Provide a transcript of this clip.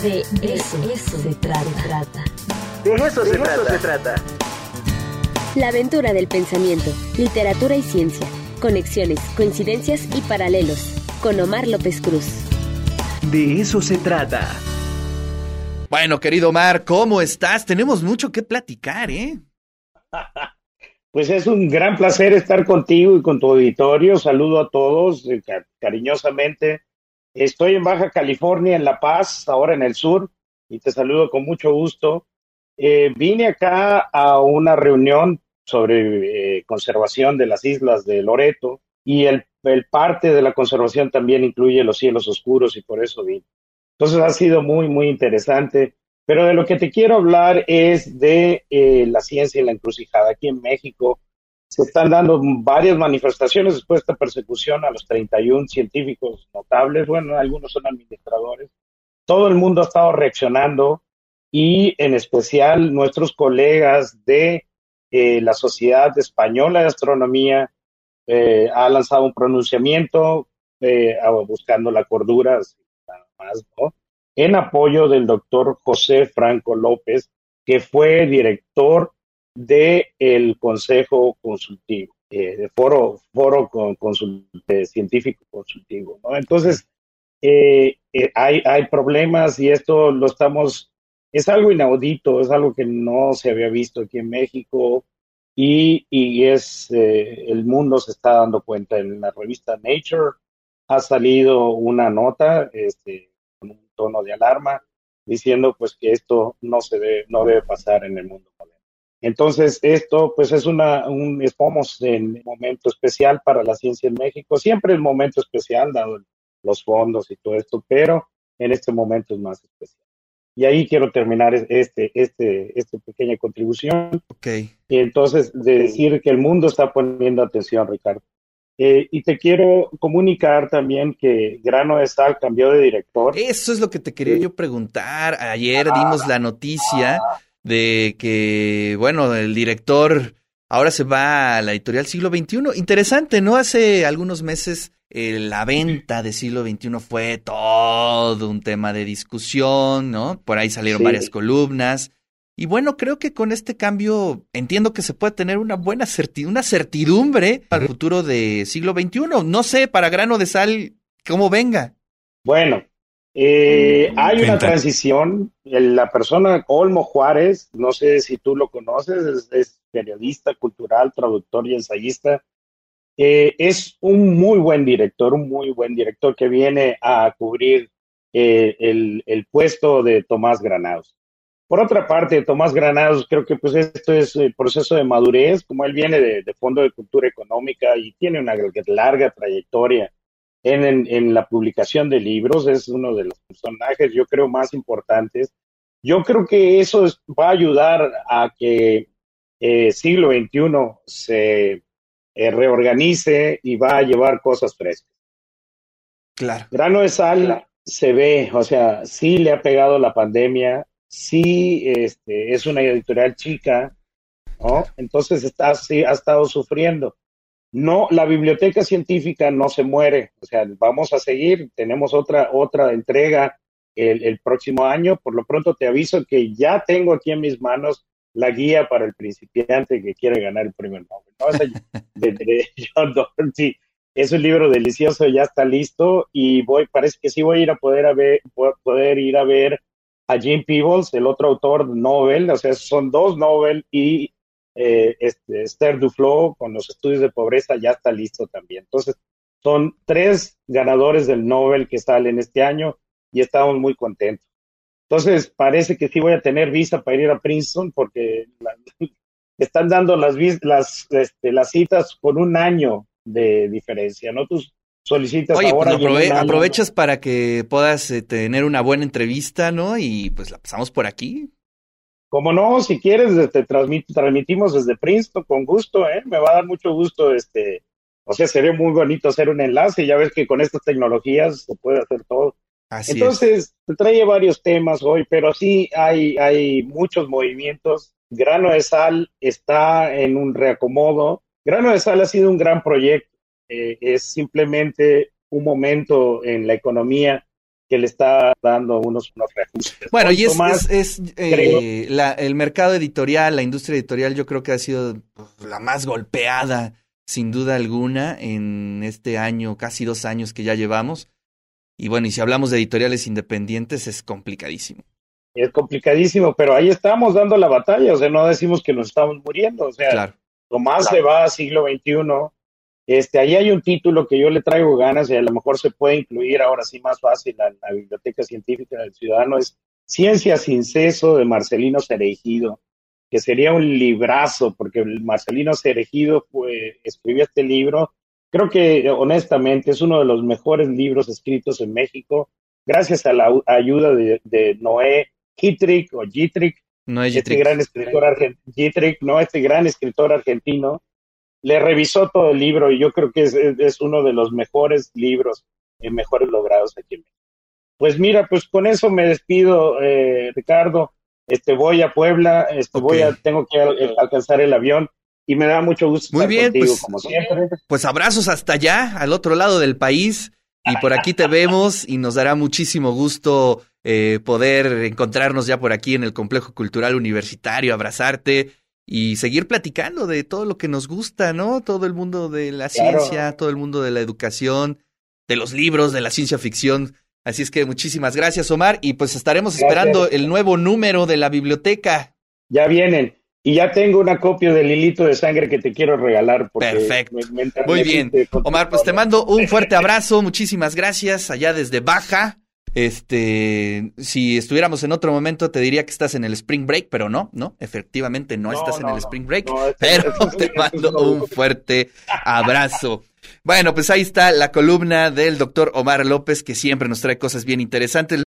De eso, eso se trata. De eso, se, trata. se trata. La aventura del pensamiento, literatura y ciencia, conexiones, coincidencias y paralelos, con Omar López Cruz. De eso se trata. Bueno, querido Omar, ¿cómo estás? Tenemos mucho que platicar, ¿eh? Pues es un gran placer estar contigo y con tu auditorio. Saludo a todos eh, cariñosamente. Estoy en Baja California, en La Paz, ahora en el sur, y te saludo con mucho gusto. Eh, vine acá a una reunión sobre eh, conservación de las islas de Loreto y el, parte de la conservación también incluye los cielos oscuros y por eso vine. Entonces ha sido muy, muy interesante. Pero de lo que te quiero hablar es de eh, la ciencia y la encrucijada. Aquí en México se están dando varias manifestaciones después de esta persecución a los 31 científicos notables. Bueno, algunos son administradores. Todo el mundo ha estado reaccionando y en especial nuestros colegas de eh, la Sociedad Española de Astronomía eh, ha lanzado un pronunciamiento eh, buscando la cordura, más, en apoyo del doctor José Franco López, que fue director del el Consejo Consultivo, de Foro, foro con, Científico Consultivo. Entonces, hay, hay problemas y esto lo estamos es algo inaudito, es algo que no se había visto aquí en México y, y es eh, el mundo se está dando cuenta. En la revista Nature ha salido una nota este, con un tono de alarma diciendo pues que esto no se debe, no debe pasar en el mundo. Entonces, esto pues es una, un, estamos en un momento especial para la ciencia en México, siempre el momento especial, dado los fondos y todo esto, pero en este momento es más especial. Y ahí quiero terminar este, este, esta pequeña contribución. Ok. Y entonces, de decir que el mundo está poniendo atención, Ricardo. Eh, y te quiero comunicar también que Grano de Sal cambió de director. Eso es lo que te quería yo preguntar. Ayer dimos la noticia de que, bueno, el director ahora se va a la editorial siglo XXI. Interesante, ¿no? Hace algunos meses eh, la venta de siglo XXI fue todo un tema de discusión, ¿no? Por ahí salieron varias columnas. Y bueno, creo que con este cambio entiendo que se puede tener una buena una certidumbre para el futuro de siglo XXI. No sé, para grano de sal, cómo venga. Bueno, eh, mm, hay una transición. La persona Olmo Juárez, no sé si tú lo conoces, es periodista cultural, traductor y ensayista eh, es un muy buen director, un muy buen director que viene a cubrir eh, el, puesto de Tomás Granados. Por otra parte, Tomás Granados, creo que pues esto es el proceso de madurez, como él viene de, Fondo de Cultura Económica y tiene una larga trayectoria en, en, la publicación de libros, es uno de los personajes, yo creo, más importantes. Yo creo que eso va a ayudar a que eh, siglo XXI se eh, reorganice y va a llevar cosas frescas. Claro. Grano de sal se ve, o sea, sí le ha pegado la pandemia, sí este, es una editorial chica, ¿no? Entonces está, sí, ha estado sufriendo. No, la biblioteca científica no se muere, o sea, vamos a seguir, tenemos otra, otra entrega el, el próximo año, por lo pronto te aviso que ya tengo aquí en mis manos la guía para el principiante que quiere ganar el primer Nobel. de, John Dorsey. Es un libro delicioso, ya está listo y voy, parece que sí voy a ir a poder, a ver, poder ir a ver a Jim Peebles, el otro autor Nobel, o sea, son dos Nobel y eh, este, Esther Duflo con los estudios de pobreza ya está listo también. Entonces, son tres ganadores del Nobel que salen este año y estamos muy contentos. Entonces, parece que sí voy a tener visa para ir a Princeton porque están dando las, las, este, las citas con un año de diferencia, ¿no? Tú solicitas Oye, pues ahora. aprovechas para que puedas eh, tener una buena entrevista, ¿no? Y pues la pasamos por aquí. Como no, si quieres, te este, transmitimos desde Princeton con gusto, ¿eh? Me va a dar mucho gusto, este, o sea, sería muy bonito hacer un enlace, ya ves que con estas tecnologías se puede hacer todo. Entonces, te trae varios temas hoy, pero sí hay, hay muchos movimientos. Grano de Sal está en un reacomodo. Grano de Sal ha sido un gran proyecto. Eh, es simplemente un momento en la economía que le está dando unos, unos reajustes. Bueno, y es, es, eh, la, el mercado editorial, la industria editorial, yo creo que ha sido pues, la más golpeada, sin duda alguna, en este año, casi dos años que ya llevamos. Y bueno, y si hablamos de editoriales independientes, es complicadísimo. Es complicadísimo, pero ahí estamos dando la batalla, o sea, no decimos que nos estamos muriendo, o sea, claro. Tomás se va a siglo XXI. Este, ahí hay un título que yo le traigo ganas y a lo mejor se puede incluir ahora sí más fácil en la Biblioteca Científica del Ciudadano, es Ciencia sin Ceso de Marcelino Cerejido, que sería un librazo, porque Marcelino Cerejido fue, escribió este libro. Creo que honestamente es uno de los mejores libros escritos en México, gracias a la ayuda de, de Noé Gitrick o Gitrick, no es este gran escritor argentino, no, este gran escritor argentino, le revisó todo el libro y yo creo que es, es uno de los mejores libros, eh, mejores logrados aquí en México. Pues mira, pues con eso me despido, eh, Ricardo. Este voy a Puebla, este voy a, tengo que alcanzar el avión y me da mucho gusto Muy estar bien, contigo, pues, como siempre. Pues abrazos hasta allá, al otro lado del país. Y por aquí te vemos y nos dará muchísimo gusto eh, poder encontrarnos ya por aquí en el Complejo Cultural Universitario, abrazarte y seguir platicando de todo lo que nos gusta, ¿no? Todo el mundo de la Claro. ciencia, todo el mundo de la educación, de los libros, de la ciencia ficción. Así es que muchísimas gracias, Omar, y pues estaremos Gracias. esperando el nuevo número de la biblioteca. Ya vienen. Y ya tengo una copia del hilito de sangre que te quiero regalar. Porque Perfecto. me- me Muy bien. Omar, pues te mando un fuerte abrazo, muchísimas gracias allá desde Baja. Este, si estuviéramos en otro momento te diría que estás en el Spring Break, pero no, no, efectivamente no, No, estás en el. Spring Break, No, pero es- te mando un fuerte abrazo. Bueno, pues ahí está la columna del doctor Omar López que siempre nos trae cosas bien interesantes.